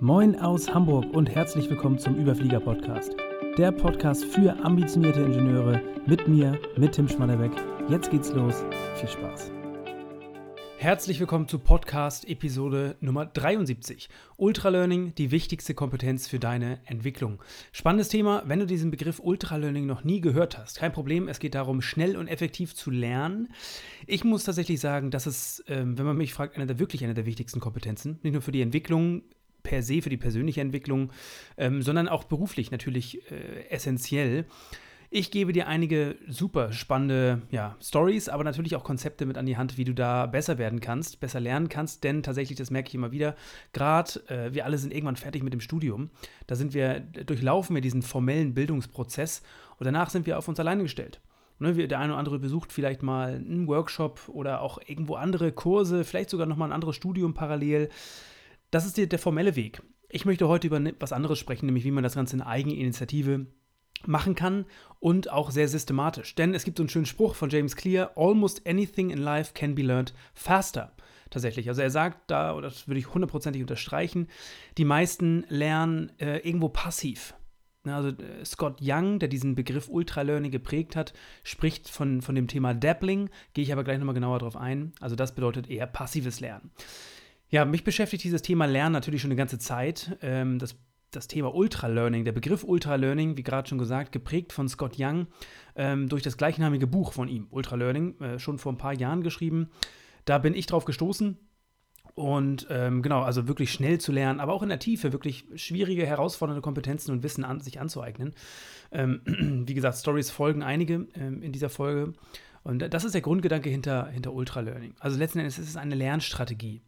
Moin aus Hamburg und herzlich willkommen zum Überflieger Podcast. Der Podcast für ambitionierte Ingenieure mit mir, mit Tim Schmannerbeck. Jetzt geht's los. Viel Spaß. Herzlich willkommen zu Podcast Episode Nummer 73. Ultralearning, die wichtigste Kompetenz für deine Entwicklung. Spannendes Thema, wenn du diesen Begriff Ultralearning noch nie gehört hast. Kein Problem, es geht darum, schnell und effektiv zu lernen. Ich muss tatsächlich sagen, dass es, ähm, wenn man mich fragt, eine der wirklich eine der wichtigsten Kompetenzen, nicht nur für die Entwicklung per se für die persönliche Entwicklung, ähm, sondern auch beruflich natürlich äh, essentiell. Ich gebe dir einige super spannende ja, Stories, aber natürlich auch Konzepte mit an die Hand, wie du da besser werden kannst, besser lernen kannst, denn tatsächlich, das merke ich immer wieder, gerade äh, wir alle sind irgendwann fertig mit dem Studium, da sind wir, durchlaufen wir diesen formellen Bildungsprozess und danach sind wir auf uns alleine gestellt. Ne, der eine oder andere besucht vielleicht mal einen Workshop oder auch irgendwo andere Kurse, vielleicht sogar nochmal ein anderes Studium parallel. Das ist der, der formelle Weg. Ich möchte heute über was anderes sprechen, nämlich wie man das Ganze in Eigeninitiative machen kann und auch sehr systematisch. Denn es gibt so einen schönen Spruch von James Clear: Almost anything in life can be learned faster. Tatsächlich. Also er sagt da, und das würde ich hundertprozentig unterstreichen, die meisten lernen äh, irgendwo passiv. Also äh, Scott Young, der diesen Begriff Ultralearning geprägt hat, spricht von, von dem Thema Dabbling, gehe ich aber gleich nochmal genauer drauf ein. Also das bedeutet eher passives Lernen. Ja, mich beschäftigt dieses Thema Lernen natürlich schon eine ganze Zeit. Ähm, das, das Thema Ultralearning, der Begriff Ultralearning, wie gerade schon gesagt, geprägt von Scott Young ähm, durch das gleichnamige Buch von ihm, Ultralearning, äh, schon vor ein paar Jahren geschrieben. Da bin ich drauf gestoßen. Und ähm, genau, also wirklich schnell zu lernen, aber auch in der Tiefe wirklich schwierige, herausfordernde Kompetenzen und Wissen an sich anzueignen. Ähm, wie gesagt, Stories folgen einige ähm, in dieser Folge. Und das ist der Grundgedanke hinter, hinter Ultralearning. Also letzten Endes ist es eine Lernstrategie.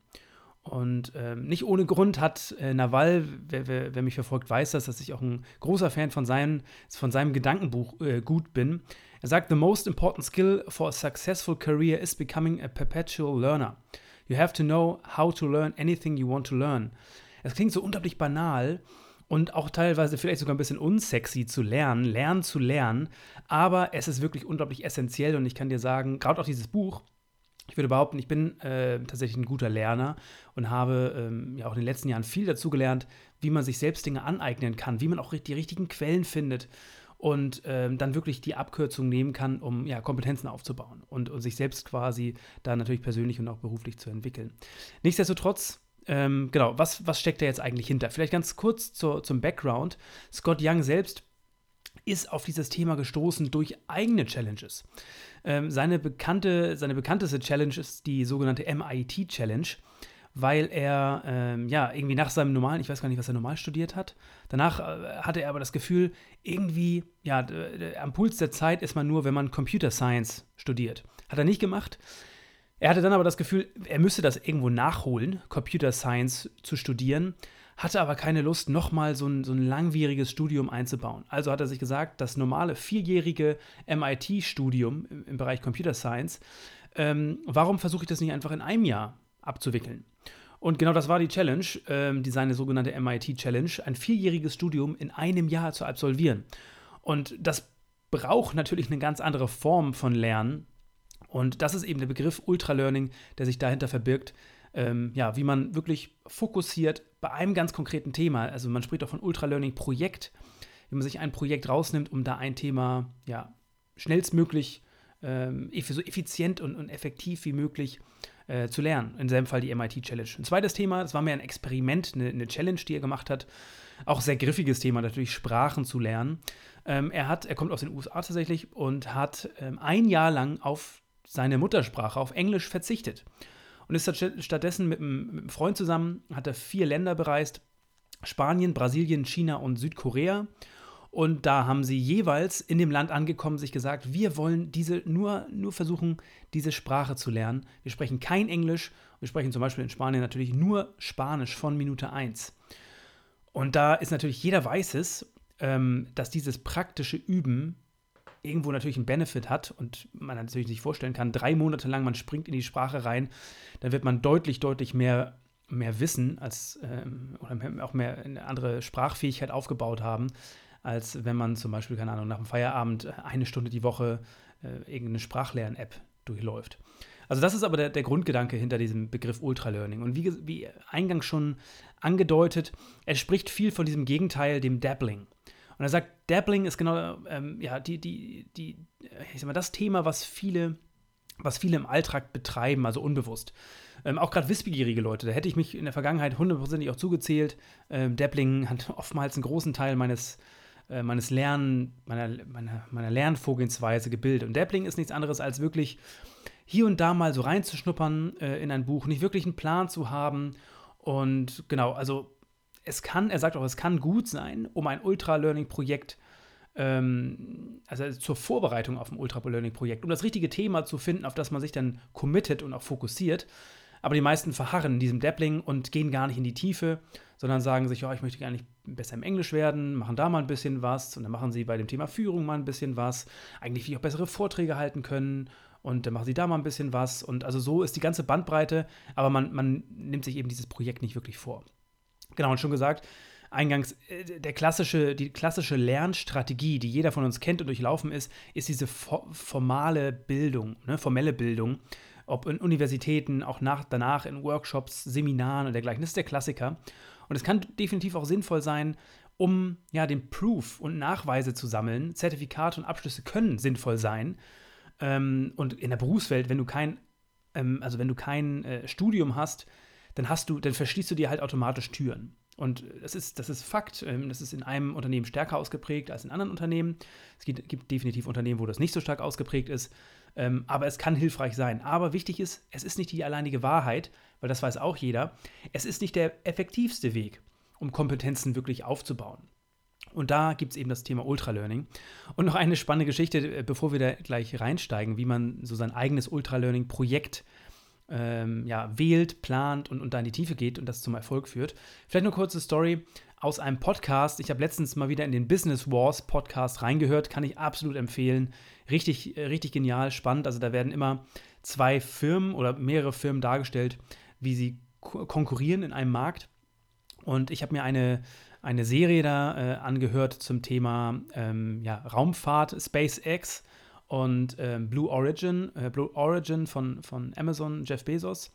Und ähm, nicht ohne Grund hat äh, Nawal, wer, wer, wer, mich verfolgt, weiß das, dass ich auch ein großer Fan von, seinen, von seinem Gedankenbuch äh, gut bin. Er sagt, The most important skill for a successful career is becoming a perpetual learner. You have to know how to learn anything you want to learn. Es klingt so unglaublich banal und auch teilweise vielleicht sogar ein bisschen unsexy zu lernen, lernen zu lernen, aber es ist wirklich unglaublich essentiell und ich kann dir sagen, gerade auch dieses Buch, ich würde behaupten, ich bin äh, tatsächlich ein guter Lerner und habe ähm, ja auch in den letzten Jahren viel dazu gelernt, wie man sich selbst Dinge aneignen kann, wie man auch die richtigen Quellen findet und ähm, dann wirklich die Abkürzung nehmen kann, um ja, Kompetenzen aufzubauen und, und sich selbst quasi da natürlich persönlich und auch beruflich zu entwickeln. Nichtsdestotrotz, ähm, genau, was, was steckt da jetzt eigentlich hinter? Vielleicht ganz kurz zur, zum Background. Scott Young selbst ist auf dieses Thema gestoßen durch eigene Challenges. Ähm, seine, bekannte, seine bekannteste Challenge ist die sogenannte MIT Challenge, weil er ähm, ja irgendwie nach seinem normalen, ich weiß gar nicht, was er normal studiert hat, danach äh, hatte er aber das Gefühl, irgendwie, ja, am Puls der Zeit ist man nur, wenn man Computer Science studiert. Hat er nicht gemacht. Er hatte dann aber das Gefühl, er müsste das irgendwo nachholen, Computer Science zu studieren hatte aber keine Lust, nochmal so ein, so ein langwieriges Studium einzubauen. Also hat er sich gesagt, das normale vierjährige MIT-Studium im, im, Bereich Computer Science, ähm, warum versuche ich das nicht einfach in einem Jahr abzuwickeln? Und genau das war die Challenge, ähm, die seine sogenannte MIT-Challenge, ein vierjähriges Studium in einem Jahr zu absolvieren. Und das braucht natürlich eine ganz andere Form von Lernen. Und das ist eben der Begriff Ultralearning, der sich dahinter verbirgt, ähm, ja, wie man wirklich fokussiert bei einem ganz konkreten Thema, also man spricht auch von Ultralearning-Projekt, wie man sich ein Projekt rausnimmt, um da ein Thema ja, schnellstmöglich, ähm, so effizient und, und, effektiv wie möglich äh, zu lernen. In seinem Fall die MIT Challenge. Ein zweites Thema, das war mehr ein Experiment, eine, eine Challenge, die er gemacht hat. Auch sehr griffiges Thema, natürlich Sprachen zu lernen. Ähm, er, hat, er kommt aus den USA tatsächlich und hat ähm, ein Jahr lang auf seine Muttersprache, auf Englisch verzichtet und ist stattdessen mit einem, Freund zusammen, hat er vier Länder bereist: Spanien, Brasilien, China und Südkorea. Und da haben sie jeweils in dem Land angekommen, sich gesagt, wir wollen diese nur, nur versuchen, diese Sprache zu lernen. Wir sprechen kein Englisch. Wir sprechen zum Beispiel in Spanien natürlich nur Spanisch von Minute 1. Und da ist natürlich, jeder weiß es, ähm, dass dieses praktische Üben irgendwo natürlich einen Benefit hat und man natürlich sich vorstellen kann, drei Monate lang, man springt in die Sprache rein, dann wird man deutlich, deutlich mehr, mehr Wissen als, ähm, oder auch mehr eine andere Sprachfähigkeit aufgebaut haben, als wenn man zum Beispiel, keine Ahnung, nach dem Feierabend eine Stunde die Woche äh, irgendeine Sprachlern-App durchläuft. Also das ist aber der, der Grundgedanke hinter diesem Begriff Ultralearning. Und wie, wie eingangs schon angedeutet, er spricht viel von diesem Gegenteil, dem Dabbling. Und er sagt, Dabbling ist genau ähm, ja, die, die, die, ich sag mal, das Thema, was viele, was viele im Alltag betreiben, also unbewusst. Ähm, auch gerade wissbegierige Leute, da hätte ich mich in der Vergangenheit hundertprozentig auch zugezählt. Ähm, Dabbling hat oftmals einen großen Teil meines, äh, meines Lernen, meiner, meiner, meiner Lernvorgehensweise gebildet. Und Dabbling ist nichts anderes als wirklich hier und da mal so reinzuschnuppern äh, in ein Buch, nicht wirklich einen Plan zu haben. Und genau, also es kann, er sagt auch, es kann gut sein, um ein Ultra-Learning-Projekt ähm, also zur Vorbereitung auf ein Ultra-Learning-Projekt, um das richtige Thema zu finden, auf das man sich dann committet und auch fokussiert, aber die meisten verharren in diesem Dabbling und gehen gar nicht in die Tiefe, sondern sagen sich, ja, ich möchte gar nicht besser im Englisch werden, machen da mal ein bisschen was. Und dann machen sie bei dem Thema Führung mal ein bisschen was, eigentlich wie auch bessere Vorträge halten können. Und dann machen sie da mal ein bisschen was. Und also so ist die ganze Bandbreite, aber man, man nimmt sich eben dieses Projekt nicht wirklich vor. Genau, und schon gesagt, eingangs, äh, der klassische, die klassische Lernstrategie, die jeder von uns kennt und durchlaufen ist, ist diese formale Bildung, ne, formelle Bildung ob in Universitäten, auch nach, danach in Workshops, Seminaren und dergleichen. Das ist der Klassiker. Und es kann definitiv auch sinnvoll sein, um ja den Proof und Nachweise zu sammeln. Zertifikate und Abschlüsse können sinnvoll sein. Ähm, und in der Berufswelt, wenn du kein, ähm, also wenn du kein äh, Studium hast, dann hast du, dann verschließt du dir halt automatisch Türen. Und das ist, das ist Fakt. Ähm, das ist in einem Unternehmen stärker ausgeprägt als in anderen Unternehmen. Es gibt, gibt definitiv Unternehmen, wo das nicht so stark ausgeprägt ist. Ähm, aber es kann hilfreich sein. Aber wichtig ist, es ist nicht die alleinige Wahrheit, weil das weiß auch jeder. Es ist nicht der effektivste Weg, um Kompetenzen wirklich aufzubauen. Und da gibt es eben das Thema Ultralearning. Und noch eine spannende Geschichte, äh, bevor wir da gleich reinsteigen, wie man so sein eigenes Ultralearning-Projekt ähm, ja, wählt, plant und, und da in die Tiefe geht und das zum Erfolg führt. Vielleicht eine kurze Story aus einem Podcast. Ich habe letztens mal wieder in den Business Wars Podcast reingehört, kann ich absolut empfehlen. Richtig, richtig genial, spannend. Also da werden immer zwei Firmen oder mehrere Firmen dargestellt, wie sie konkurrieren in einem Markt. Und ich habe mir eine, eine Serie da äh, angehört zum Thema ähm, ja, Raumfahrt, SpaceX und ähm, Blue Origin, äh, Blue Origin von, von Amazon, Jeff Bezos.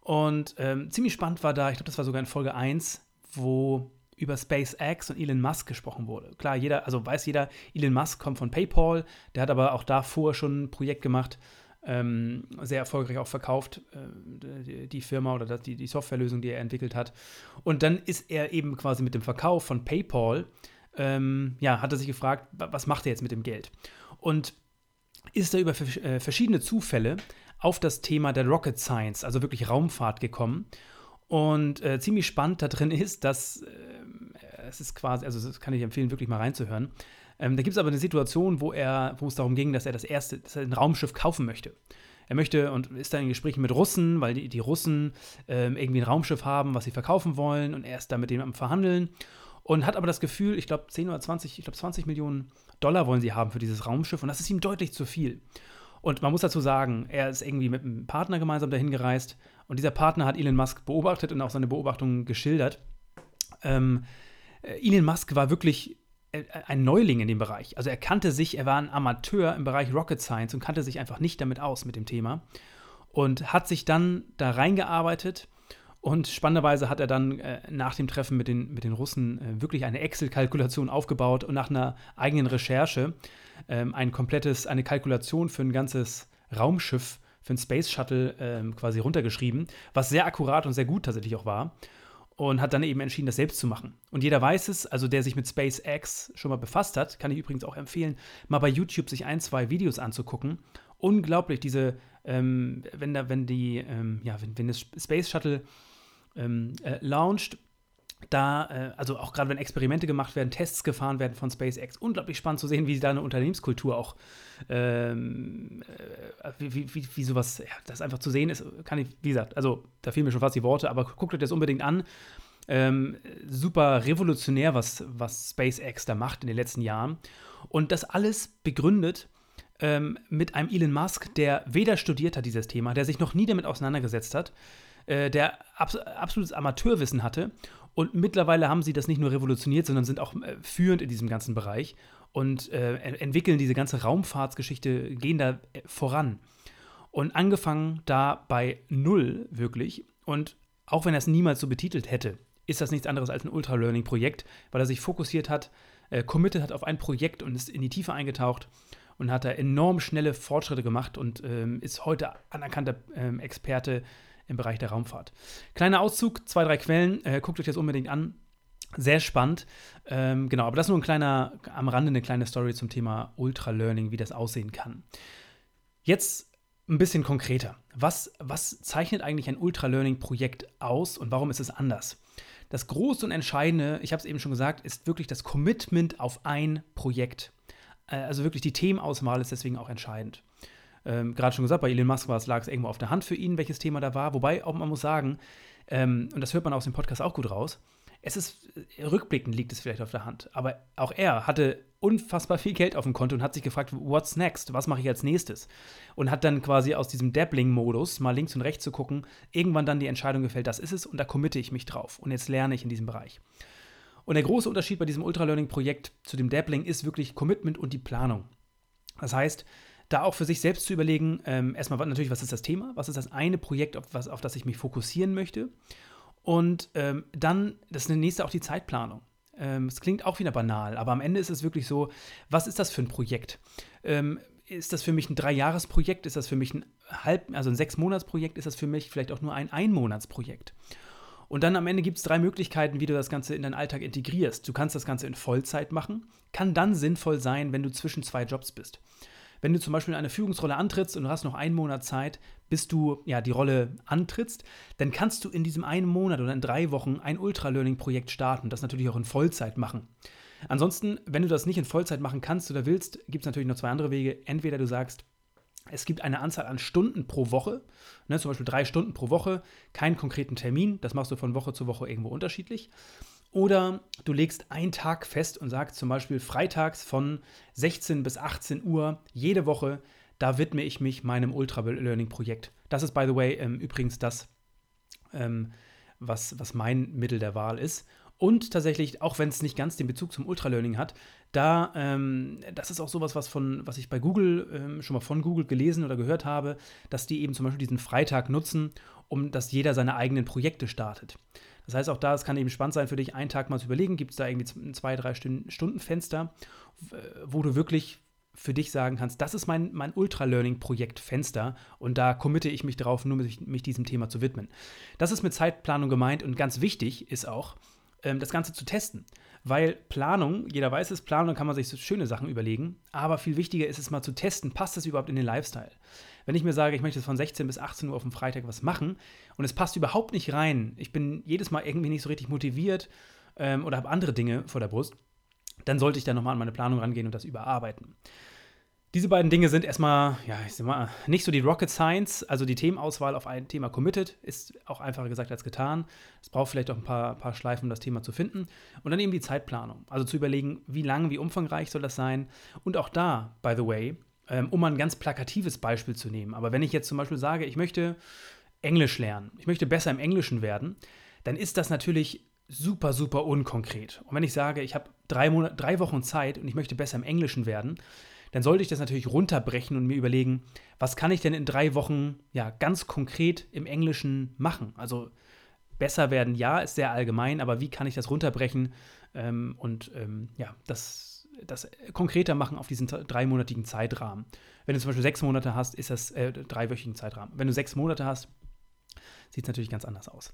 Und ähm, ziemlich spannend war da, ich glaube, das war sogar in Folge 1, wo über SpaceX und Elon Musk gesprochen wurde. Klar, jeder, also weiß jeder, Elon Musk kommt von PayPal, der hat aber auch davor schon ein Projekt gemacht, ähm, sehr erfolgreich auch verkauft, äh, die, die, Firma oder die, die Softwarelösung, die er entwickelt hat. Und dann ist er eben quasi mit dem Verkauf von PayPal, ähm, ja, hat er sich gefragt, was macht er jetzt mit dem Geld? Und ist er über äh, verschiedene Zufälle auf das Thema der Rocket Science, also wirklich Raumfahrt gekommen. Und äh, ziemlich spannend da drin ist, dass äh, es ist quasi, also das kann ich empfehlen, wirklich mal reinzuhören. Ähm, da gibt es aber eine Situation, wo er, wo es darum ging, dass er das erste, dass er ein Raumschiff kaufen möchte. Er möchte und ist dann in Gesprächen mit Russen, weil die, die Russen ähm, irgendwie ein Raumschiff haben, was sie verkaufen wollen und er ist da mit denen am Verhandeln und hat aber das Gefühl, ich glaube 10 oder 20, ich glaube 20 Millionen Dollar wollen sie haben für dieses Raumschiff und das ist ihm deutlich zu viel. Und man muss dazu sagen, er ist irgendwie mit einem Partner gemeinsam dahin gereist und dieser Partner hat Elon Musk beobachtet und auch seine Beobachtungen geschildert. Ähm, äh, Elon Musk war wirklich äh, ein Neuling in dem Bereich. Also er kannte sich, er war ein Amateur im Bereich Rocket Science und kannte sich einfach nicht damit aus mit dem Thema und hat sich dann da reingearbeitet und spannenderweise hat er dann äh, nach dem Treffen mit den, mit den Russen äh, wirklich eine Excel-Kalkulation aufgebaut und nach einer eigenen Recherche ähm, ein komplettes, eine Kalkulation für ein ganzes Raumschiff, für ein Space Shuttle ähm, quasi runtergeschrieben, was sehr akkurat und sehr gut tatsächlich auch war. Und hat dann eben entschieden, das selbst zu machen. Und jeder weiß es, also der sich mit SpaceX schon mal befasst hat, kann ich übrigens auch empfehlen, mal bei YouTube sich ein, zwei Videos anzugucken. Unglaublich, diese, ähm, wenn da, wenn die, ähm, ja, wenn, wenn das Space Shuttle ähm, äh, launcht. Da, äh, also auch gerade wenn Experimente gemacht werden, Tests gefahren werden von SpaceX, unglaublich spannend zu sehen, wie da eine Unternehmenskultur auch, ähm, äh, wie, wie, wie sowas, ja, das einfach zu sehen ist, kann ich, wie gesagt, also da fehlen mir schon fast die Worte, aber guckt euch das unbedingt an. Ähm, super revolutionär, was, was SpaceX da macht in den letzten Jahren. Und das alles begründet ähm, mit einem Elon Musk, der weder studiert hat dieses Thema, der sich noch nie damit auseinandergesetzt hat, äh, der abs absolutes Amateurwissen hatte. Und mittlerweile haben sie das nicht nur revolutioniert, sondern sind auch äh, führend in diesem ganzen Bereich und äh, entwickeln diese ganze Raumfahrtsgeschichte, gehen da äh, voran. Und angefangen da bei null wirklich. Und auch wenn er es niemals so betitelt hätte, ist das nichts anderes als ein Ultra-Learning-Projekt, weil er sich fokussiert hat, äh, committed hat auf ein Projekt und ist in die Tiefe eingetaucht und hat da enorm schnelle Fortschritte gemacht und ähm, ist heute anerkannter ähm, Experte im Bereich der Raumfahrt. Kleiner Auszug, zwei, drei Quellen, äh, guckt euch das unbedingt an. Sehr spannend. Ähm, genau, aber das ist nur ein kleiner, am Rande eine kleine Story zum Thema Ultra-Learning, wie das aussehen kann. Jetzt ein bisschen konkreter. Was, was zeichnet eigentlich ein Ultra-Learning-Projekt aus und warum ist es anders? Das Große und Entscheidende, ich habe es eben schon gesagt, ist wirklich das Commitment auf ein Projekt. Äh, also wirklich die Themenauswahl ist deswegen auch entscheidend. Ähm, Gerade schon gesagt, bei Elon Musk lag es irgendwo auf der Hand für ihn, welches Thema da war. Wobei auch man muss sagen, ähm, und das hört man aus dem Podcast auch gut raus, es ist, äh, rückblickend liegt es vielleicht auf der Hand, aber auch er hatte unfassbar viel Geld auf dem Konto und hat sich gefragt, what's next? Was mache ich als nächstes? Und hat dann quasi aus diesem Dabbling-Modus, mal links und rechts zu gucken, irgendwann dann die Entscheidung gefällt, das ist es und da committe ich mich drauf und jetzt lerne ich in diesem Bereich. Und der große Unterschied bei diesem Ultra-Learning-Projekt zu dem Dabbling ist wirklich Commitment und die Planung. Das heißt, da auch für sich selbst zu überlegen, ähm, erstmal natürlich, was ist das Thema? Was ist das eine Projekt, auf, was, auf das ich mich fokussieren möchte? Und ähm, dann, das nächste auch die Zeitplanung. Ähm, es klingt auch wieder banal, aber am Ende ist es wirklich so, was ist das für ein Projekt? Ähm, ist das für mich ein Dreijahresprojekt? Ist das für mich ein halb, also ein Sechsmonatsprojekt? Ist das für mich vielleicht auch nur ein Einmonatsprojekt? Und dann am Ende gibt es drei Möglichkeiten, wie du das Ganze in deinen Alltag integrierst. Du kannst das Ganze in Vollzeit machen, kann dann sinnvoll sein, wenn du zwischen zwei Jobs bist. Wenn du zum Beispiel eine Führungsrolle antrittst und du hast noch einen Monat Zeit, bis du ja die Rolle antrittst, dann kannst du in diesem einen Monat oder in drei Wochen ein Ultra-Learning-Projekt starten, das natürlich auch in Vollzeit machen. Ansonsten, wenn du das nicht in Vollzeit machen kannst oder willst, gibt es natürlich noch zwei andere Wege. Entweder du sagst, es gibt eine Anzahl an Stunden pro Woche, ne, zum Beispiel drei Stunden pro Woche, keinen konkreten Termin, das machst du von Woche zu Woche irgendwo unterschiedlich. Oder du legst einen Tag fest und sagst zum Beispiel freitags von 16 bis 18 Uhr jede Woche, da widme ich mich meinem Ultra-Learning-Projekt. Das ist, by the way, ähm, übrigens das, ähm, was, was mein Mittel der Wahl ist. Und tatsächlich, auch wenn es nicht ganz den Bezug zum Ultralearning hat, da, ähm, das ist auch sowas, was, von, was ich bei Google ähm, schon mal von Google gelesen oder gehört habe, dass die eben zum Beispiel diesen Freitag nutzen, um dass jeder seine eigenen Projekte startet. Das heißt, auch da, es kann eben spannend sein für dich, einen Tag mal zu überlegen, gibt es da irgendwie ein zwei, drei Stunden Fenster, wo du wirklich für dich sagen kannst, das ist mein, mein Ultra-Learning-Projekt Fenster und da committe ich mich drauf, nur mich, mich diesem Thema zu widmen. Das ist mit Zeitplanung gemeint und ganz wichtig ist auch, ähm, das Ganze zu testen. Weil Planung, jeder weiß es, Planung kann man sich so schöne Sachen überlegen, aber viel wichtiger ist es mal zu testen, passt das überhaupt in den Lifestyle? Wenn ich mir sage, ich möchte von 16 bis 18 Uhr auf dem Freitag was machen und es passt überhaupt nicht rein, ich bin jedes Mal irgendwie nicht so richtig motiviert ähm, oder habe andere Dinge vor der Brust, dann sollte ich da nochmal an meine Planung rangehen und das überarbeiten. Diese beiden Dinge sind erstmal, ja, ich sag mal, nicht so die Rocket Science, also die Themenauswahl auf ein Thema committed, ist auch einfacher gesagt als getan. Es braucht vielleicht auch ein paar, paar Schleifen, um das Thema zu finden. Und dann eben die Zeitplanung, also zu überlegen, wie lang, wie umfangreich soll das sein. Und auch da, by the way, ähm, um mal ein ganz plakatives Beispiel zu nehmen. Aber wenn ich jetzt zum Beispiel sage, ich möchte Englisch lernen, ich möchte besser im Englischen werden, dann ist das natürlich super, super unkonkret. Und wenn ich sage, ich habe drei, drei Wochen Zeit und ich möchte besser im Englischen werden, dann sollte ich das natürlich runterbrechen und mir überlegen, was kann ich denn in drei Wochen ja ganz konkret im Englischen machen? Also besser werden, ja, ist sehr allgemein, aber wie kann ich das runterbrechen ähm, und ähm, ja, das das konkreter machen auf diesen dreimonatigen Zeitrahmen. Wenn du zum Beispiel sechs Monate hast, ist das äh, dreiwöchigen Zeitrahmen. Wenn du sechs Monate hast, sieht es natürlich ganz anders aus.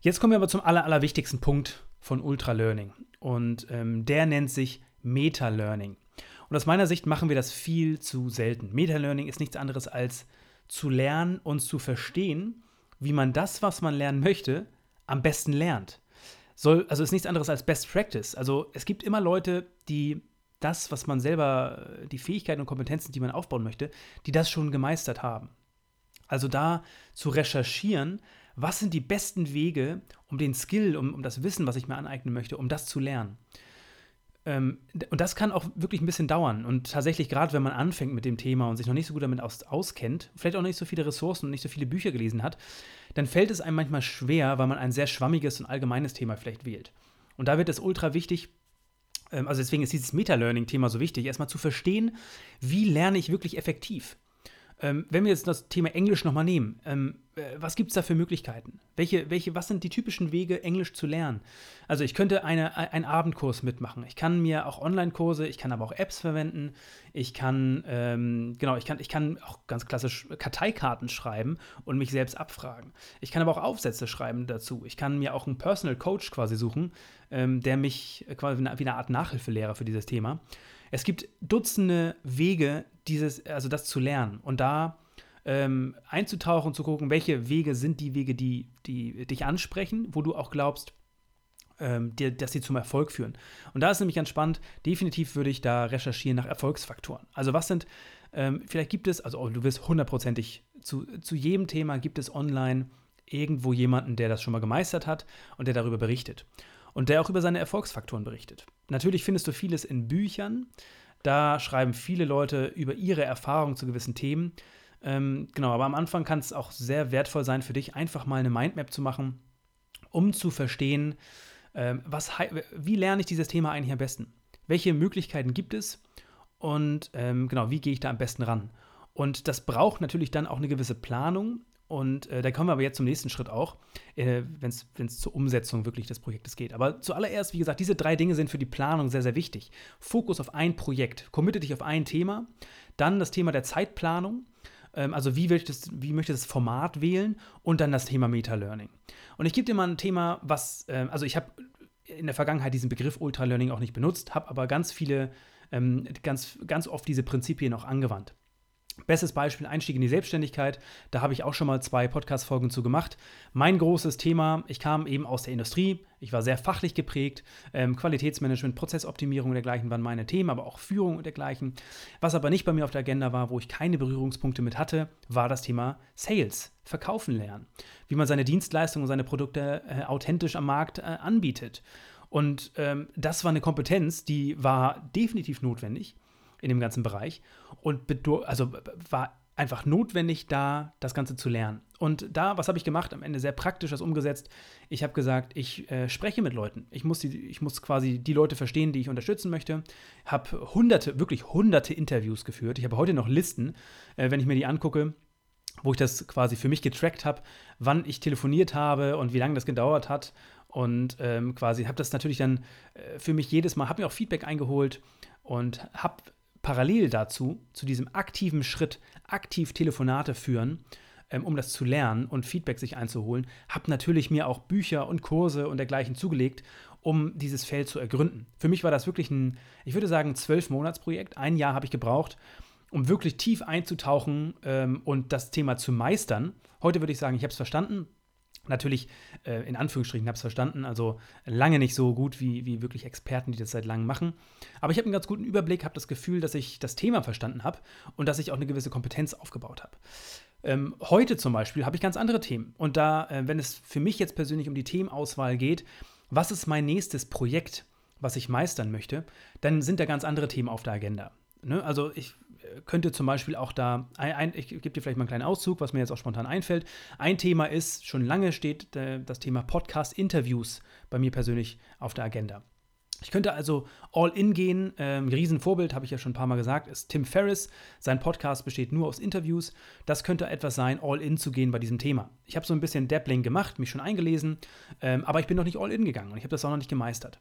Jetzt kommen wir aber zum aller, allerwichtigsten Punkt von Ultra Learning. Und ähm, der nennt sich Meta Learning. Und aus meiner Sicht machen wir das viel zu selten. Meta Learning ist nichts anderes als zu lernen und zu verstehen, wie man das, was man lernen möchte, am besten lernt. Soll, also ist nichts anderes als Best Practice. Also es gibt immer Leute, die das, was man selber, die Fähigkeiten und Kompetenzen, die man aufbauen möchte, die das schon gemeistert haben. Also da zu recherchieren, was sind die besten Wege, um den Skill, um, um das Wissen, was ich mir aneignen möchte, um das zu lernen. Ähm, und das kann auch wirklich ein bisschen dauern. Und tatsächlich, gerade wenn man anfängt mit dem Thema und sich noch nicht so gut damit aus, auskennt, vielleicht auch nicht so viele Ressourcen und nicht so viele Bücher gelesen hat, dann fällt es einem manchmal schwer, weil man ein sehr schwammiges und allgemeines Thema vielleicht wählt. Und da wird es ultra wichtig, also deswegen ist dieses Meta-Learning-Thema so wichtig, erstmal zu verstehen, wie lerne ich wirklich effektiv. Ähm, wenn wir jetzt das Thema Englisch nochmal nehmen, ähm, äh, was gibt es da für Möglichkeiten? Welche, welche, was sind die typischen Wege, Englisch zu lernen? Also ich könnte eine, einen Abendkurs mitmachen. Ich kann mir auch Online-Kurse, ich kann aber auch Apps verwenden. Ich kann, ähm, genau, ich kann, ich kann auch ganz klassisch Karteikarten schreiben und mich selbst abfragen. Ich kann aber auch Aufsätze schreiben dazu. Ich kann mir auch einen Personal Coach quasi suchen, ähm, der mich quasi wie eine Art Nachhilfelehrer für dieses Thema. Es gibt Dutzende Wege, dieses, also das zu lernen und da ähm, einzutauchen, zu gucken, welche Wege sind die Wege, die, die dich ansprechen, wo du auch glaubst, ähm, dir, dass sie zum Erfolg führen. Und da ist nämlich ganz spannend, definitiv würde ich da recherchieren nach Erfolgsfaktoren. Also was sind, ähm, vielleicht gibt es, also oh, du wirst hundertprozentig, zu, zu jedem Thema gibt es online irgendwo jemanden, der das schon mal gemeistert hat und der darüber berichtet. Und der auch über seine Erfolgsfaktoren berichtet. Natürlich findest du vieles in Büchern. Da schreiben viele Leute über ihre Erfahrungen zu gewissen Themen. Ähm, genau, aber am Anfang kann es auch sehr wertvoll sein für dich, einfach mal eine Mindmap zu machen, um zu verstehen, ähm, was, wie lerne ich dieses Thema eigentlich am besten? Welche Möglichkeiten gibt es? Und ähm, genau, wie gehe ich da am besten ran? Und das braucht natürlich dann auch eine gewisse Planung, und äh, da kommen wir aber jetzt zum nächsten Schritt auch, äh, wenn es zur Umsetzung wirklich des Projektes geht. Aber zuallererst, wie gesagt, diese drei Dinge sind für die Planung sehr, sehr wichtig. Fokus auf ein Projekt, committe dich auf ein Thema. Dann das Thema der Zeitplanung, ähm, also wie, möchtest, wie möchtest du das Format wählen und dann das Thema Meta-Learning. Und ich gebe dir mal ein Thema, was, äh, also ich habe in der Vergangenheit diesen Begriff Ultra-Learning auch nicht benutzt, habe aber ganz viele, ähm, ganz, ganz oft diese Prinzipien auch angewandt. Bestes Beispiel, Einstieg in die Selbstständigkeit. Da habe ich auch schon mal zwei Podcast-Folgen zu gemacht. Mein großes Thema, ich kam eben aus der Industrie, ich war sehr fachlich geprägt. Ähm, Qualitätsmanagement, Prozessoptimierung und dergleichen waren meine Themen, aber auch Führung und dergleichen. Was aber nicht bei mir auf der Agenda war, wo ich keine Berührungspunkte mit hatte, war das Thema Sales, Verkaufen lernen. Wie man seine Dienstleistungen und seine Produkte äh, authentisch am Markt äh, anbietet. Und ähm, das war eine Kompetenz, die war definitiv notwendig in dem ganzen Bereich und also war einfach notwendig, da das Ganze zu lernen. Und da, was habe ich gemacht? Am Ende sehr praktisch das umgesetzt. Ich habe gesagt, ich äh, spreche mit Leuten. Ich muss, die, ich muss quasi die Leute verstehen, die ich unterstützen möchte. Habe hunderte, wirklich hunderte Interviews geführt. Ich habe heute noch Listen, äh, wenn ich mir die angucke, wo ich das quasi für mich getrackt habe, wann ich telefoniert habe und wie lange das gedauert hat. Und ähm, quasi habe das natürlich dann äh, für mich jedes Mal, habe mir auch Feedback eingeholt und habe parallel dazu, zu diesem aktiven Schritt, aktiv Telefonate führen, ähm, um das zu lernen und Feedback sich einzuholen, habe natürlich mir auch Bücher und Kurse und dergleichen zugelegt, um dieses Feld zu ergründen. Für mich war das wirklich ein, ich würde sagen, zwölf Monatsprojekt. Ein Jahr habe ich gebraucht, um wirklich tief einzutauchen ähm, und das Thema zu meistern. Heute würde ich sagen, ich habe es verstanden. Natürlich, äh, in Anführungsstrichen, habe es verstanden, also lange nicht so gut wie, wie wirklich Experten, die das seit langem machen. Aber ich habe einen ganz guten Überblick, habe das Gefühl, dass ich das Thema verstanden habe und dass ich auch eine gewisse Kompetenz aufgebaut habe. Ähm, heute zum Beispiel habe ich ganz andere Themen. Und da, äh, wenn es für mich jetzt persönlich um die Themenauswahl geht, was ist mein nächstes Projekt, was ich meistern möchte, dann sind da ganz andere Themen auf der Agenda. Ne? Also ich könnte zum Beispiel auch da, ein, ein, ich gebe dir vielleicht mal einen kleinen Auszug, was mir jetzt auch spontan einfällt. Ein Thema ist, schon lange steht äh, das Thema Podcast-Interviews bei mir persönlich auf der Agenda. Ich könnte also all in gehen. Ähm, Riesenvorbild, habe ich ja schon ein paar Mal gesagt, ist Tim Ferriss. Sein Podcast besteht nur aus Interviews. Das könnte etwas sein, all in zu gehen bei diesem Thema. Ich habe so ein bisschen Dabbling gemacht, mich schon eingelesen, ähm, aber ich bin noch nicht all in gegangen und ich habe das auch noch nicht gemeistert.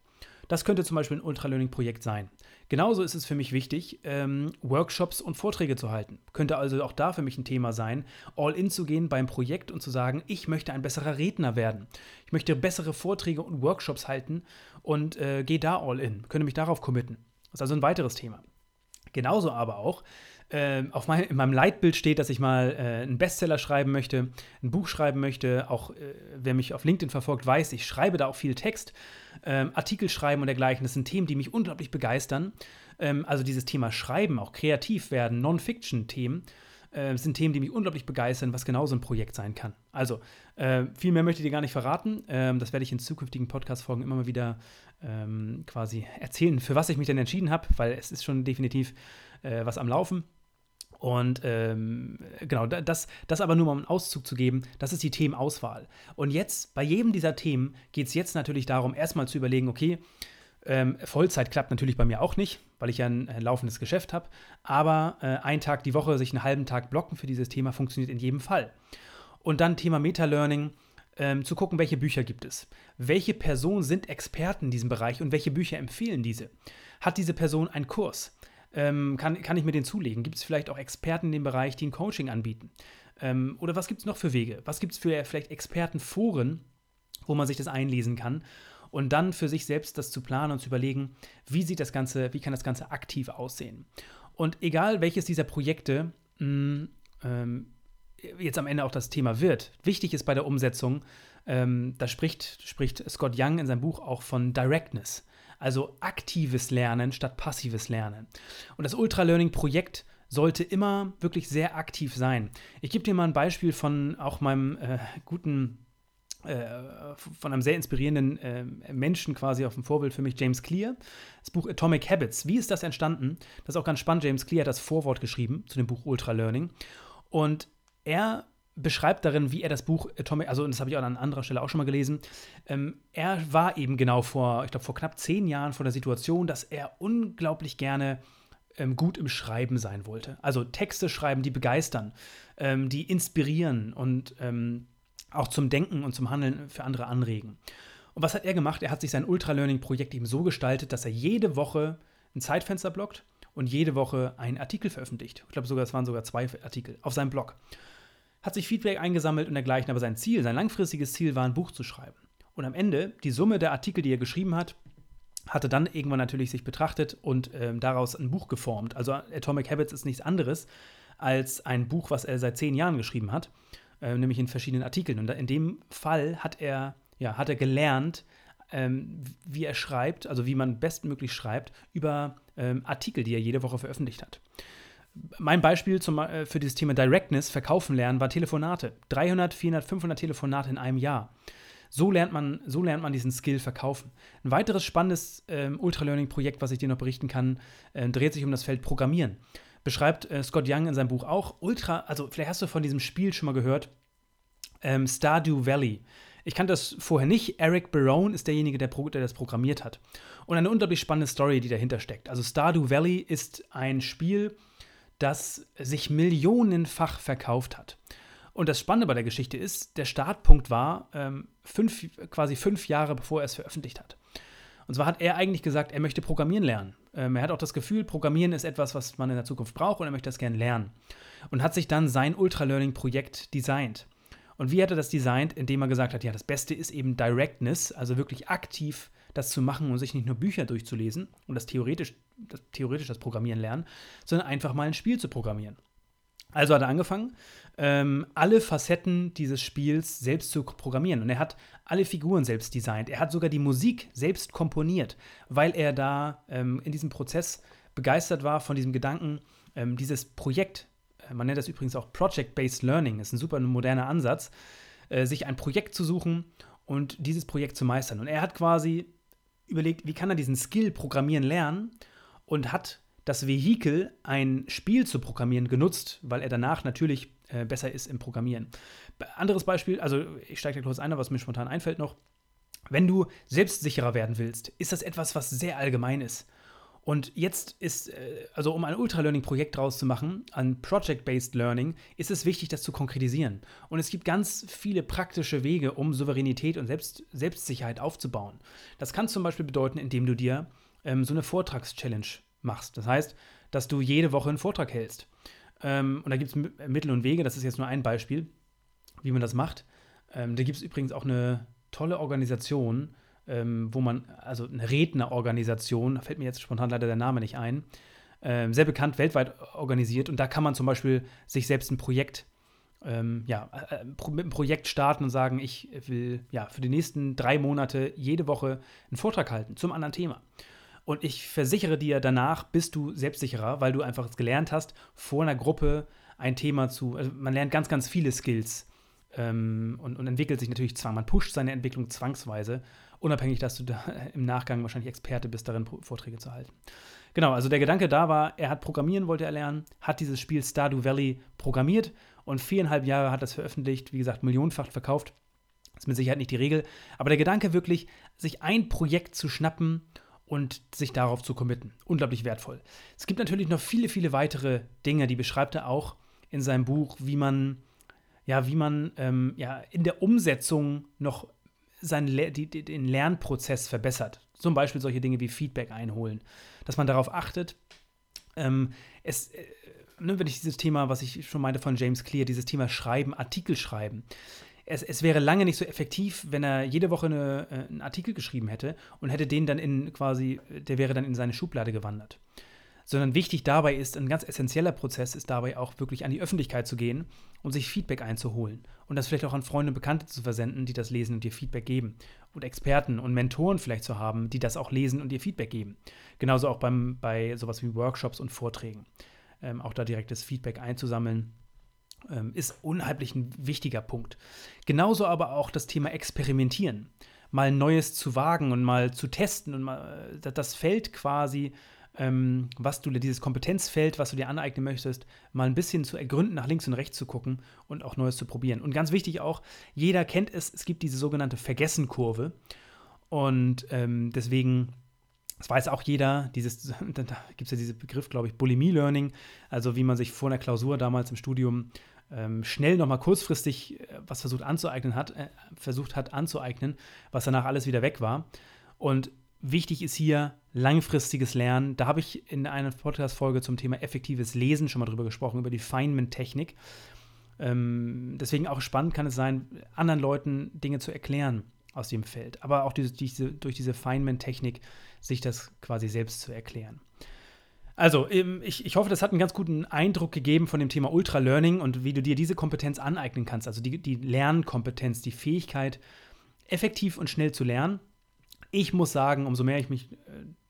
Das könnte zum Beispiel ein Ultralearning-Projekt sein. Genauso ist es für mich wichtig, ähm, Workshops und Vorträge zu halten. Könnte also auch da für mich ein Thema sein, all in zu gehen beim Projekt und zu sagen, ich möchte ein besserer Redner werden. Ich möchte bessere Vorträge und Workshops halten und äh, gehe da all in. Könnte mich darauf committen. Das ist also ein weiteres Thema. Genauso aber auch, äh, auf mein, in meinem Leitbild steht, dass ich mal äh, einen Bestseller schreiben möchte, ein Buch schreiben möchte. Auch äh, wer mich auf LinkedIn verfolgt, weiß, ich schreibe da auch viel Text, ähm, Artikel schreiben und dergleichen. Das sind Themen, die mich unglaublich begeistern. Ähm, also dieses Thema Schreiben, auch kreativ werden, Non-Fiction-Themen. Äh, sind Themen, die mich unglaublich begeistern, was genau so ein Projekt sein kann. Also, äh, viel mehr möchte ich dir gar nicht verraten. Ähm, das werde ich in zukünftigen Podcast-Folgen immer mal wieder ähm, quasi erzählen, für was ich mich denn entschieden habe, weil es ist schon definitiv äh, was am Laufen. Und ähm, genau, das, das aber nur mal um einen Auszug zu geben, das ist die Themenauswahl. Und jetzt, bei jedem dieser Themen, geht es jetzt natürlich darum, erstmal zu überlegen, okay, Ähm, Vollzeit klappt natürlich bei mir auch nicht, weil ich ja ein, ein laufendes Geschäft habe. Aber äh, ein Tag die Woche, sich einen halben Tag blocken für dieses Thema, funktioniert in jedem Fall. Und dann Thema Meta-Learning, ähm, zu gucken, welche Bücher gibt es. Welche Personen sind Experten in diesem Bereich und welche Bücher empfehlen diese? Hat diese Person einen Kurs? Ähm, kann, kann ich mir den zulegen? Gibt es vielleicht auch Experten in dem Bereich, die ein Coaching anbieten? Ähm, oder was gibt es noch für Wege? Was gibt es für vielleicht Expertenforen, wo man sich das einlesen kann? Und dann für sich selbst das zu planen und zu überlegen, wie sieht das Ganze, wie kann das Ganze aktiv aussehen? Und egal welches dieser Projekte mh, mm, ähm, jetzt am Ende auch das Thema wird, wichtig ist bei der Umsetzung, ähm, da spricht, spricht Scott Young in seinem Buch auch von Directness, also aktives Lernen statt passives Lernen. Und das Ultra-Learning-Projekt sollte immer wirklich sehr aktiv sein. Ich gebe dir mal ein Beispiel von auch meinem äh, guten äh, von einem sehr inspirierenden äh, Menschen quasi auf dem Vorbild für mich, James Clear. Das Buch Atomic Habits. Wie ist das entstanden? Das ist auch ganz spannend. James Clear hat das Vorwort geschrieben zu dem Buch Ultra Learning. Und er beschreibt darin, wie er das Buch Atomic, also das habe ich auch an anderer Stelle auch schon mal gelesen, ähm, er war eben genau vor, ich glaube, vor knapp zehn Jahren vor der Situation, dass er unglaublich gerne ähm, gut im Schreiben sein wollte. Also Texte schreiben, die begeistern, ähm, die inspirieren und ähm, auch zum Denken und zum Handeln für andere anregen. Und was hat er gemacht? Er hat sich sein Ultra-Learning-Projekt eben so gestaltet, dass er jede Woche ein Zeitfenster blockt und jede Woche einen Artikel veröffentlicht. Ich glaube sogar, es waren sogar zwei Artikel auf seinem Blog. Hat sich Feedback eingesammelt und dergleichen, aber sein Ziel, sein langfristiges Ziel war, ein Buch zu schreiben. Und am Ende, die Summe der Artikel, die er geschrieben hat, hatte dann irgendwann natürlich sich betrachtet und ähm, daraus ein Buch geformt. Also Atomic Habits ist nichts anderes als ein Buch, was er seit zehn Jahren geschrieben hat, äh, nämlich in verschiedenen Artikeln. Und in dem Fall hat er, ja, hat er gelernt, ähm, wie er schreibt, also wie man bestmöglich schreibt, über ähm, Artikel, die er jede Woche veröffentlicht hat. Mein Beispiel zum, äh, für dieses Thema Directness, Verkaufen lernen, war Telefonate. 300, 400, 500 Telefonate in einem Jahr. So lernt man, so lernt man diesen Skill verkaufen. Ein weiteres spannendes ähm, Ultra-Learning-Projekt, was ich dir noch berichten kann, äh, dreht sich um das Feld Programmieren. Beschreibt äh, Scott Young in seinem Buch auch. Ultra, also vielleicht hast du von diesem Spiel schon mal gehört, ähm, Stardew Valley. Ich kannte das vorher nicht. Eric Barone ist derjenige, der, der, das programmiert hat. Und eine unglaublich spannende Story, die dahinter steckt. Also Stardew Valley ist ein Spiel, das sich millionenfach verkauft hat. Und das Spannende bei der Geschichte ist, der Startpunkt war ähm, fünf, quasi fünf Jahre, bevor er es veröffentlicht hat. Und zwar hat er eigentlich gesagt, er möchte Programmieren lernen. Ähm, er hat auch das Gefühl, Programmieren ist etwas, was man in der Zukunft braucht und er möchte das gerne lernen. Und hat sich dann sein Ultra-Learning-Projekt designt. Und wie hat er das designt? Indem er gesagt hat, ja, das Beste ist eben Directness, also wirklich aktiv das zu machen und sich nicht nur Bücher durchzulesen und das theoretisch das, theoretisch das Programmieren lernen, sondern einfach mal ein Spiel zu programmieren. Also hat er angefangen, ähm, alle Facetten dieses Spiels selbst zu programmieren. Und er hat alle Figuren selbst designt. Er hat sogar die Musik selbst komponiert, weil er da ähm, in diesem Prozess begeistert war von diesem Gedanken, ähm, dieses Projekt man nennt das übrigens auch Project-Based Learning, ist ein super moderner Ansatz, äh, sich ein Projekt zu suchen und dieses Projekt zu meistern. Und er hat quasi überlegt, wie kann er diesen Skill Programmieren lernen und hat das Vehikel, ein Spiel zu programmieren, genutzt, weil er danach natürlich äh, besser ist im Programmieren. Anderes Beispiel, also ich steige da kurz ein, was mir spontan einfällt noch. Wenn du selbstsicherer werden willst, ist das etwas, was sehr allgemein ist. Und jetzt ist, äh, also um ein Ultra-Learning-Projekt draus zu machen, ein Project-Based Learning, ist es wichtig, das zu konkretisieren. Und es gibt ganz viele praktische Wege, um Souveränität und Selbst Selbstsicherheit aufzubauen. Das kann zum Beispiel bedeuten, indem du dir ähm, so eine Vortrags-Challenge machst. Das heißt, dass du jede Woche einen Vortrag hältst. Ähm, und da gibt es Mittel und Wege, das ist jetzt nur ein Beispiel, wie man das macht. Ähm, da gibt es übrigens auch eine tolle Organisation, ähm, wo man, also eine Rednerorganisation, da fällt mir jetzt spontan leider der Name nicht ein, ähm, sehr bekannt weltweit organisiert und da kann man zum Beispiel sich selbst ein Projekt ähm, ja, äh, mit einem Projekt starten und sagen, ich will ja für die nächsten drei Monate jede Woche einen Vortrag halten zum anderen Thema. Und ich versichere dir, danach bist du selbstsicherer, weil du einfach gelernt hast, vor einer Gruppe ein Thema zu. Also man lernt ganz, ganz viele Skills ähm, und, und, entwickelt sich natürlich zwang. Man pusht seine Entwicklung zwangsweise unabhängig, dass du da im Nachgang wahrscheinlich Experte bist, darin Vorträge zu halten. Genau, also der Gedanke da war, er hat Programmieren, wollte er lernen, hat dieses Spiel Stardew Valley programmiert und viereinhalb Jahre hat das veröffentlicht, wie gesagt, millionenfach verkauft. Ist mit Sicherheit nicht die Regel, aber der Gedanke wirklich, sich ein Projekt zu schnappen und sich darauf zu committen. Unglaublich wertvoll. Es gibt natürlich noch viele, viele weitere Dinge, die beschreibt er auch in seinem Buch, wie man, ja, wie man ähm, ja, in der Umsetzung noch seinen Le die, den Lernprozess verbessert. Zum Beispiel solche Dinge wie Feedback einholen. Dass man darauf achtet, ähm, es, äh, ne, wenn ich dieses Thema, was ich schon meinte von James Clear, dieses Thema Schreiben, Artikel schreiben, es, es, wäre lange nicht so effektiv, wenn er jede Woche eine, äh, einen Artikel geschrieben hätte und hätte den dann in quasi, der wäre dann in seine Schublade gewandert. Sondern wichtig dabei ist, ein ganz essentieller Prozess ist dabei auch wirklich an die Öffentlichkeit zu gehen und sich Feedback einzuholen. Und das vielleicht auch an Freunde und Bekannte zu versenden, die das lesen und dir Feedback geben. Und Experten und Mentoren vielleicht zu haben, die das auch lesen und dir Feedback geben. Genauso auch beim, bei sowas wie Workshops und Vorträgen. Ähm, auch da direktes Feedback einzusammeln ist unheimlich ein wichtiger Punkt. Genauso aber auch das Thema Experimentieren. Mal Neues zu wagen und mal zu testen und mal äh, das Feld quasi, ähm, was du, dieses Kompetenzfeld, was du dir aneignen möchtest, mal ein bisschen zu ergründen, nach links und rechts zu gucken und auch Neues zu probieren. Und ganz wichtig auch, jeder kennt es, es gibt diese sogenannte Vergessenkurve. Und ähm, deswegen das weiß auch jeder, dieses, da gibt es ja diesen Begriff, glaube ich, Bulimie-Learning, also wie man sich vor einer Klausur damals im Studium ähm, schnell nochmal kurzfristig äh, was versucht anzueignen hat, äh, versucht hat anzueignen, was danach alles wieder weg war. Und wichtig ist hier langfristiges Lernen. Da habe ich in einer Podcast-Folge zum Thema effektives Lesen schon mal drüber gesprochen, über die Feynman-Technik. Ähm, deswegen auch spannend kann es sein, anderen Leuten Dinge zu erklären aus dem Feld. Aber auch diese, diese, durch diese Feynman-Technik sich das quasi selbst zu erklären. Also, ähm, ich, ich hoffe, das hat einen ganz guten Eindruck gegeben von dem Thema Ultra-Learning und wie du dir diese Kompetenz aneignen kannst. Also die, die Lernkompetenz, die Fähigkeit, effektiv und schnell zu lernen. Ich muss sagen, umso mehr ich mich äh,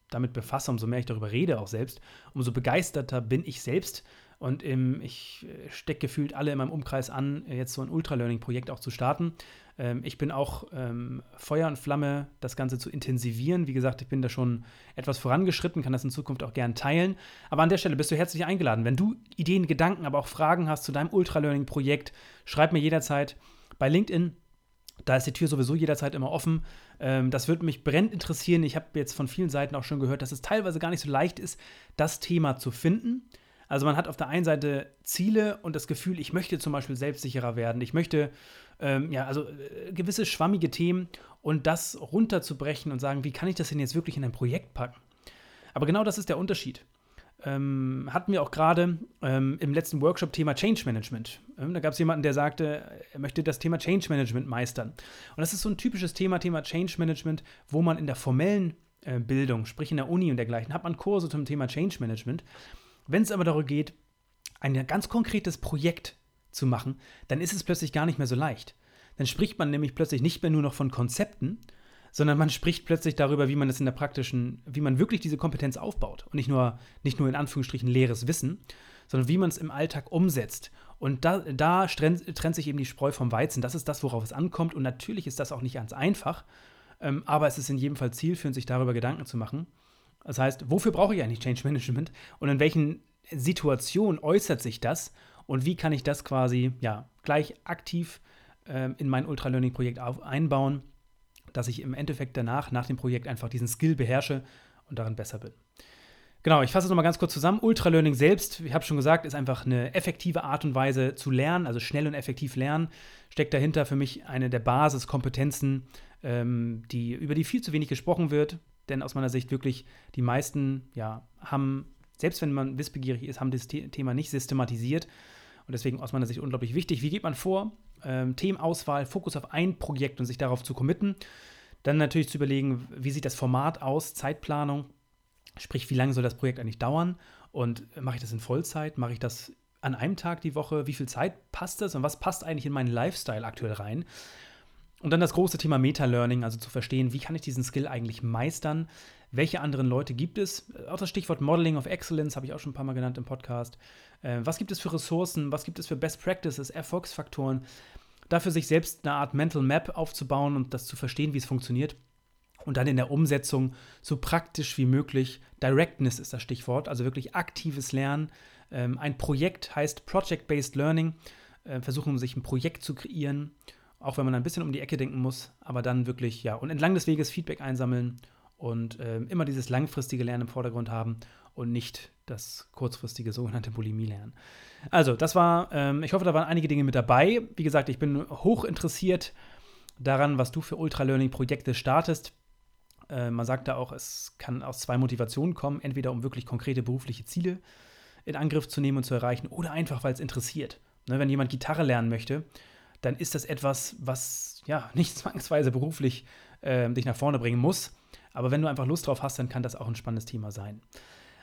damit befasse, umso mehr ich darüber rede auch selbst, umso begeisterter bin ich selbst. Und ähm, ich äh, stecke gefühlt alle in meinem Umkreis an, jetzt so ein Ultra-Learning-Projekt auch zu starten. Ähm, ich bin auch ähm, Feuer und Flamme, das Ganze zu intensivieren. Wie gesagt, ich bin da schon etwas vorangeschritten, kann das in Zukunft auch gern teilen. Aber an der Stelle bist du herzlich eingeladen. Wenn du Ideen, Gedanken, aber auch Fragen hast zu deinem Ultra-Learning-Projekt, schreib mir jederzeit bei LinkedIn. Da ist die Tür sowieso jederzeit immer offen. Ähm, das würde mich brennend interessieren. Ich habe jetzt von vielen Seiten auch schon gehört, dass es teilweise gar nicht so leicht ist, das Thema zu finden. Also man hat auf der einen Seite Ziele und das Gefühl, ich möchte zum Beispiel selbstsicherer werden. Ich möchte ähm, ja, also äh, gewisse schwammige Themen und das runterzubrechen und sagen, wie kann ich das denn jetzt wirklich in ein Projekt packen? Aber genau das ist der Unterschied. Ähm, hatten wir auch gerade ähm, im letzten Workshop Thema Change Management. Ähm, da gab es jemanden, der sagte, er möchte das Thema Change Management meistern. Und das ist so ein typisches Thema, Thema Change Management, wo man in der formellen äh, Bildung, sprich in der Uni und dergleichen, hat man Kurse zum Thema Change Management. Wenn es aber darum geht, ein ganz konkretes Projekt zu machen, dann ist es plötzlich gar nicht mehr so leicht. Dann spricht man nämlich plötzlich nicht mehr nur noch von Konzepten, sondern man spricht plötzlich darüber, wie man es in der praktischen, wie man wirklich diese Kompetenz aufbaut. Und nicht nur, nicht nur in Anführungsstrichen leeres Wissen, sondern wie man es im Alltag umsetzt. Und da, da trennt, trennt, sich eben die Spreu vom Weizen. Das ist das, worauf es ankommt. Und natürlich ist das auch nicht ganz einfach, ähm, aber es ist in jedem Fall zielführend, sich darüber Gedanken zu machen. Das heißt, wofür brauche ich eigentlich Change Management und in welchen Situationen äußert sich das und wie kann ich das quasi ja, gleich aktiv äh, in mein Ultra-Learning-Projekt einbauen, dass ich im Endeffekt danach, nach dem Projekt, einfach diesen Skill beherrsche und darin besser bin. Genau, ich fasse es nochmal ganz kurz zusammen. Ultralearning selbst, ich habe schon gesagt, ist einfach eine effektive Art und Weise zu lernen, also schnell und effektiv lernen. Steckt dahinter für mich eine der Basiskompetenzen, ähm, die, über die viel zu wenig gesprochen wird. Denn aus meiner Sicht wirklich die meisten ja, haben, selbst wenn man wissbegierig ist, haben das Thema nicht systematisiert. Und deswegen aus meiner Sicht unglaublich wichtig. Wie geht man vor? Ähm, Themenauswahl, Fokus auf ein Projekt und sich darauf zu committen. Dann natürlich zu überlegen, wie sieht das Format aus, Zeitplanung, sprich, wie lange soll das Projekt eigentlich dauern und mache ich das in Vollzeit, mache ich das an einem Tag die Woche, wie viel Zeit passt das und was passt eigentlich in meinen Lifestyle aktuell rein. Und dann das große Thema Meta-Learning, also zu verstehen, wie kann ich diesen Skill eigentlich meistern, welche anderen Leute gibt es? Auch das Stichwort Modeling of Excellence habe ich auch schon ein paar Mal genannt im Podcast. Äh, was gibt es für Ressourcen? Was gibt es für Best Practices, Erfolgsfaktoren? Dafür sich selbst eine Art Mental Map aufzubauen und das zu verstehen, wie es funktioniert. Und dann in der Umsetzung so praktisch wie möglich. Directness ist das Stichwort, also wirklich aktives Lernen. Ähm, ein Projekt heißt Project-Based Learning. Äh, versuchen, sich ein Projekt zu kreieren, auch wenn man ein bisschen um die Ecke denken muss, aber dann wirklich, ja, und entlang des Weges Feedback einsammeln und äh, immer dieses langfristige Lernen im Vordergrund haben und nicht das kurzfristige sogenannte Bulimie-Lernen. Also, das war, ähm, ich hoffe, da waren einige Dinge mit dabei. Wie gesagt, ich bin hoch interessiert daran, was du für Ultra-Learning-Projekte startest. Äh, man sagt da auch, es kann aus zwei Motivationen kommen: entweder um wirklich konkrete berufliche Ziele in Angriff zu nehmen und zu erreichen, oder einfach, weil es interessiert. Ne, wenn jemand Gitarre lernen möchte, dann ist das etwas, was ja nicht zwangsweise beruflich äh, dich nach vorne bringen muss. Aber wenn du einfach Lust drauf hast, dann kann das auch ein spannendes Thema sein.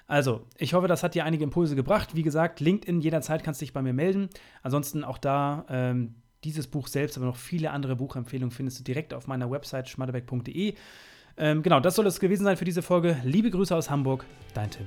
Also, ich hoffe, das hat dir einige Impulse gebracht. Wie gesagt, LinkedIn jederzeit kannst du dich bei mir melden. Ansonsten auch da ähm, dieses Buch selbst, aber noch viele andere Buchempfehlungen findest du direkt auf meiner Website schmadebeck.de. Ähm, genau, das soll es gewesen sein für diese Folge. Liebe Grüße aus Hamburg, dein Tim.